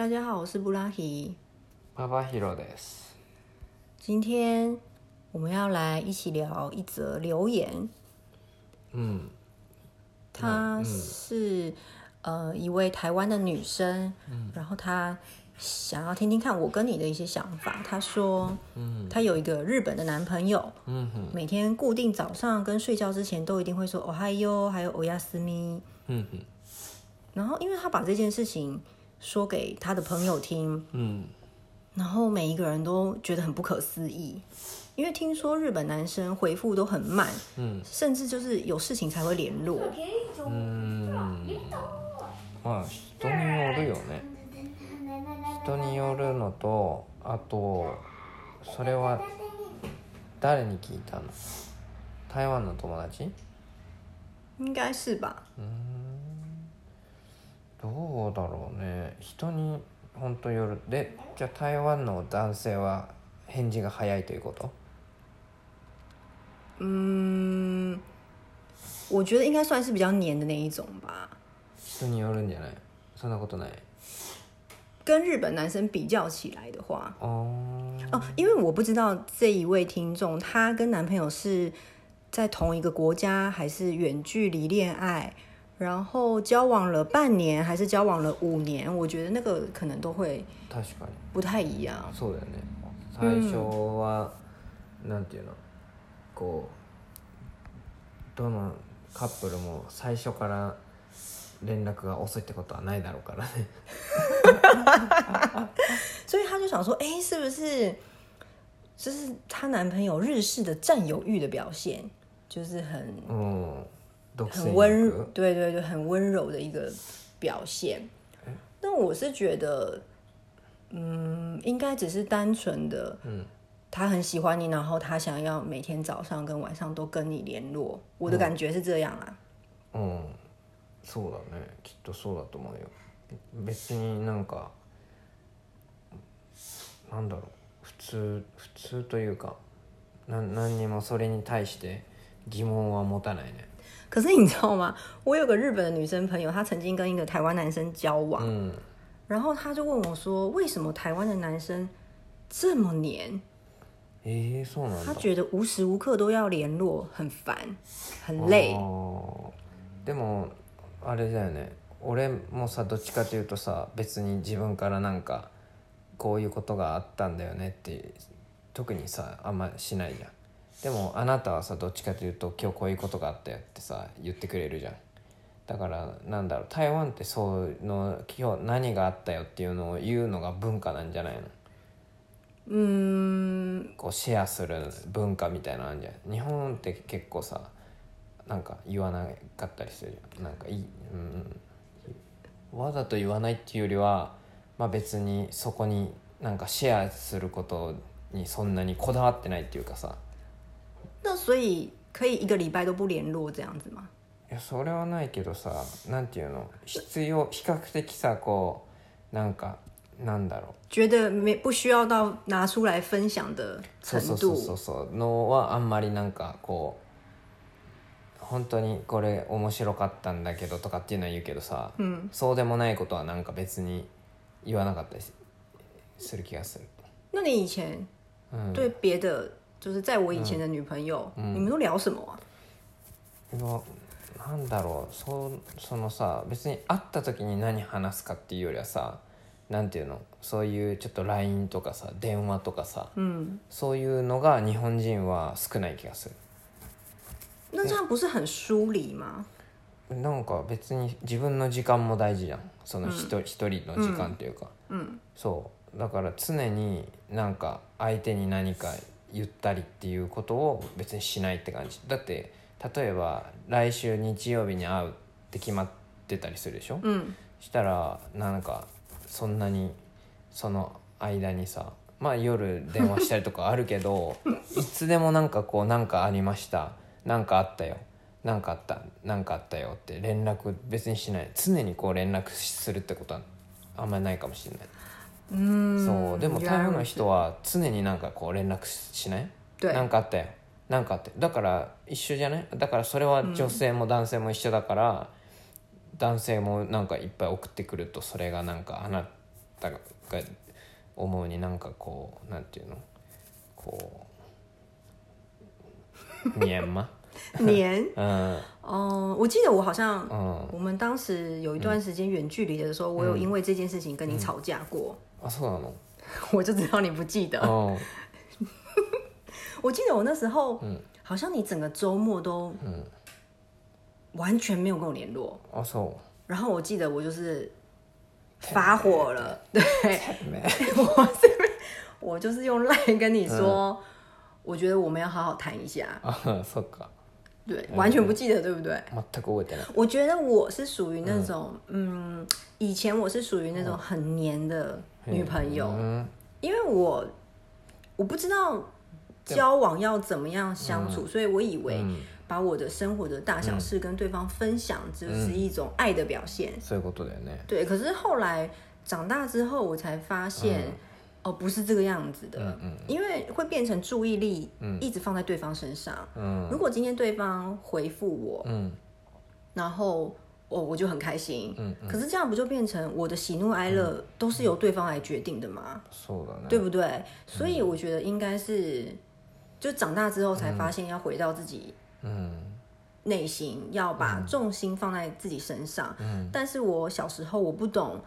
大家好，我是布拉希。パパヒロです。今天我们要来一起聊一则留言，うん。她是、呃一位台湾的女生，然后她想要听听看我跟你的一些想法。她说，うん。她有一个日本的男朋友，うんふん。每天固定早上跟睡觉之前都一定会说“哦嗨哟”，还有“欧亚斯咪うんふん。”。然后，因为她把这件事情 说给她的朋友听，うん。然后每一个人都觉得很不可思議，因為聽說日本男生回復都很慢，うん。甚至就是有事情才會聯絡。うーん。まあ人によるよね。人によるのとあとそれは誰に聞いたの？台湾の友達？應該是吧？どう だろうね。人に本当よる。で、じゃあ台湾の男性は返事が早いということ？嗯，我覺得應該算是比較黏的那一種吧。人によるんじゃない？そんなことない？跟日本男生比較起來的話，あー哦，因為我不知道這一位聽眾她跟男朋友是在同一個國家，還是遠距離戀愛，然後交往了半年，還是交往了五年，我覺得那個可能都會確かに。不太一樣。そうだよね最初は、なんていうのこうどのカップルも最初から連絡が遅いってことはないだろうからね所以她就想说，哎、是不是就是她男朋友日式的占有欲的表现，就是很うん独占 很温欲对对对，很温柔的一个表现。但我是觉得，嗯，应该只是单纯的，嗯，他很喜欢你，然后他想要每天早上跟晚上都跟你联络。我的感觉是这样啊。うんそうだねきっとそうだと思うよ別になんかなんだろう普通普通というかな何にもそれに対して疑問は持たないね 可是你知道吗？我有个日本的女生朋友，她曾经跟一个台湾男生交往，うん然后她就问我说：“为什么台湾的男生这么黏？えー、そうなんだ他觉得无时无刻都要联络，很烦，很累。あーでもあれだよね俺もさどっちかというとさ別に自分からなんかこういうことがあったんだよねって特にさあんましないじゃん でもあなたはさどっちかというと今日こういうことがあったよってさ言ってくれるじゃん。だからなんだろう台湾ってそうの今日何があったよっていうのを言うのが文化なんじゃないの？嗯，こうシェアする文化みたいなのあるじゃん日本って結構さなんか言わなかったりするじゃん。なんかいい、うん、わざと言わないっていうよりは、まあ、別にそこになんかシェアすることにそんなにこだわってないっていうかさ那所以可以一个礼拜都不联络这样子吗？いやそれはないけどさなんていうの？必要比較的さこうなんかなんだろう。觉得没不需要到拿出来分享的程そうそうそう度。そう。そうのはあんまりなんかこう本当にこれ面白かったんだけどとかっていうのは言うけどさ、嗯そうでもないことはなんか別に言わなかったりする気がする、那你以前？うん、对别的，就是在我以前的女朋友，你们都聊什么啊？なんだろう。そうそのさ別に会った時に何話すかっていうよりはさなんていうの？そういうちょっと LINE とかさ電話とかさ嗯，そういうのが日本人は少ない気がする。那这样不是很疏離吗？なんか別に自分の時間も大事じゃん。その一人,、一人の時間っていうか、嗯そう。だから常になんか相手に何か言ったりっていうことを別にしないって感じ。だって例えば来週日曜日に会うって決まってたりするでしょ、嗯したらなんかそんなにその間にさまあ夜電話したりとかあるけど いつでもなんかこうなんかありました。なんかあったよ。なんかあった。なんかあったよって連絡別にしない。常にこう連絡するってことはあんまりないかもしれない、嗯，そうでも台湾の人は常になんかこう連絡しない？对なんかあったよなんかあってだから一緒じゃない？だからそれは女性も男性も一緒だから、男性もなんかいっぱい送ってくるとそれがなんかあなたが思うになんかこうなんていうの？こう年吗？年嗯哦、我记得我好像嗯我们当时有一段时间远距离的时候，我有因为这件事情跟你吵架过，あそうなの我就知道你不记得。うん我记得我那时候，嗯好像你整个周末都うん完全没有跟我联络，あそう然后我记得我就是发火了，对ね我是我就是用赖跟你说，我觉得我们要好好谈一下，あそっか 对，完全不记得，对不对？全く覚えてない我觉得我是属于那种，嗯以前我是属于那种很黏的女朋友，うん因为我我不知道交往要怎么样相处，所以我以为うん把我的生活的大小事跟对方分享，就是一种爱的表现。そういうことだよね对，可是后来长大之后，我才发现， 哦，不是这个样子的，嗯因为会变成注意力一直放在对方身上。うん如果今天对方回复我，うん然后哦，我就很开心。嗯可是这样不就变成我的喜怒哀乐都是由对方来决定的吗？そうだね对不对？所以我觉得应该是，就长大之后才发现要回到自己うん内心，要把重心放在自己身上。嗯但是我小时候我不懂，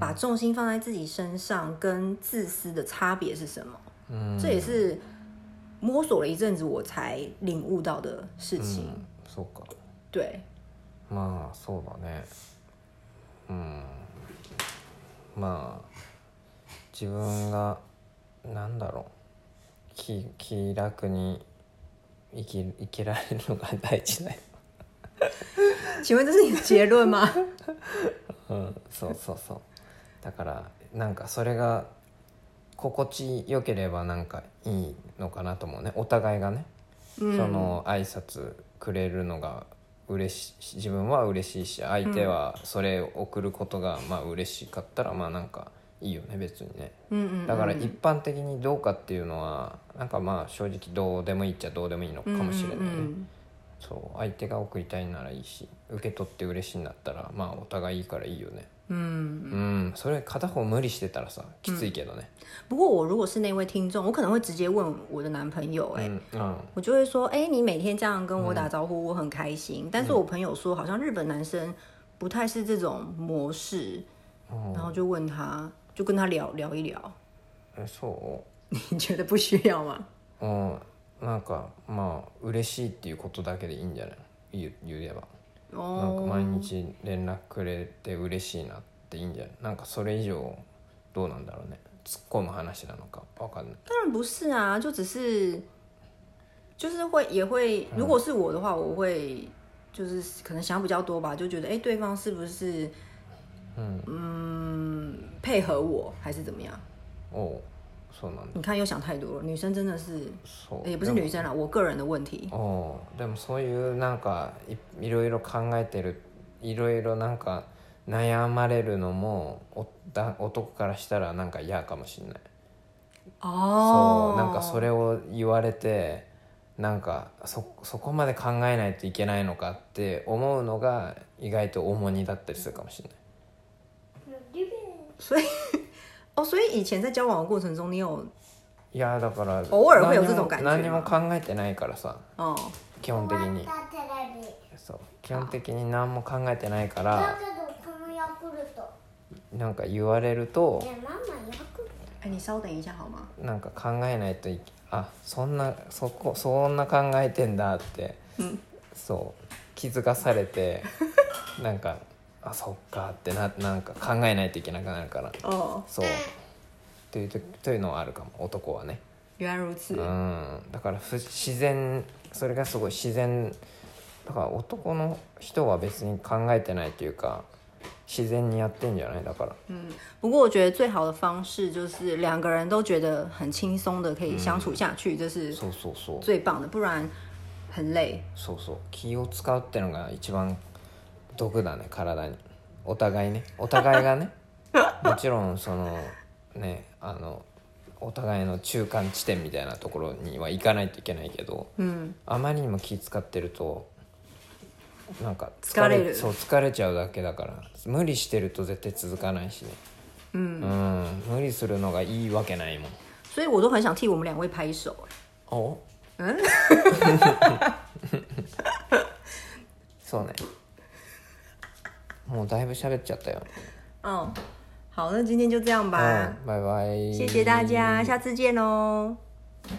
把重心放在自己身上跟自私的差别是什么。うん这也是摸索了一阵子我才领悟到的事情。そうか对，まあそうだねうんまあ自分がなんだろう気気楽に生き生きられるのが大事だよ请问这是你的结论吗？うんそうそうそう だからなんかそれが心地よければなんかいいのかなと思うね。お互いがね、その挨拶くれるのが嬉しい。自分は嬉しい。し相手はそれを送ることがまあ嬉しかったらまあなんかいいよね別にね。だから一般的にどうかっていうのはなんかまあ正直どうでもいいっちゃどうでもいいのかもしれないね、嗯そう相手が送りたいならいいし受け取って嬉しいんだったらまあお互いいいからいいよね。嗯。うんそれ片方無理してたらさきついけどね。不过我如果是那位听众，我可能会直接问我的男朋友、哎、うんうん。我就会说，哎、你每天这样跟我打招呼，我很开心。但是我朋友说，好像日本男生不太是这种模式，然后就问他，就跟他聊聊一聊。えそ 你觉得不需要吗？ううんなんかまあ嬉しいっていうことだけでいいんじゃない？言う言えば。なんか哦，毎日連絡くれて嬉しいなっていいんじゃない？なんかそれ以上どうなんだろうね。突っ込む話なのかわかんない。当然不是啊，就只是，就是会也会，如果是我的话，我会就是可能想比较多吧，就觉得哎、对方是不是嗯。配合我还是怎么样？おうそうなんだ。你看又想太多了，女生真的是そう。也不是女生啦，我个人的问题。おうでもそういうなんかいいろいろ考えてるいろいろなんか悩まれるのもおだ男からしたらなんか嫌かもしれない。哦そうなんかそれを言われてなんかそそこまで考えないといけないのかって思うのが意外と重荷だったりするかもしれない。所以 哦，所以以前在交往的过程中，你有いやだから偶爾会有這種感覺何にも何にも考えてないからさ。哦。基本的に。テレビそう。基本的に何も考えてないかだらけどこのヤクルトなんか言われるとねママヤクル哎，你稍等一下好吗？なんか考えないといあそんなそこそんな考えてんだって、そう。気づかされて なんかあそっかってななんか考えないといけなくなるから。哦，そう。というとというのはあるかも。男はね。原来如此。うん。だから不自然それがすごい自然。だから男の人は別に考えてないというか自然にやってんじゃない？だから。嗯，不过我觉得最好的方式就是两个人都觉得很轻松的可以相处下去，这是そうそうそう。最棒的，不然很累。そうそう。気を使うってのが一番毒だね体に。お互いね。お互いがね。もちろんそのねあのお互いの中間地点みたいなところには行かないといけないけど嗯，あまりにも気使ってるとなんか疲れる。そう疲れちゃうだけだから無理してると絶対続かないしね。うん。無理するのがいいわけないもん。所以我都很想替我们两位拍手。お嗯，そうねもうだいぶ喋っちゃったよ嗯，好，那今天就这样吧。うんバイバイ谢谢大家，下次见喽。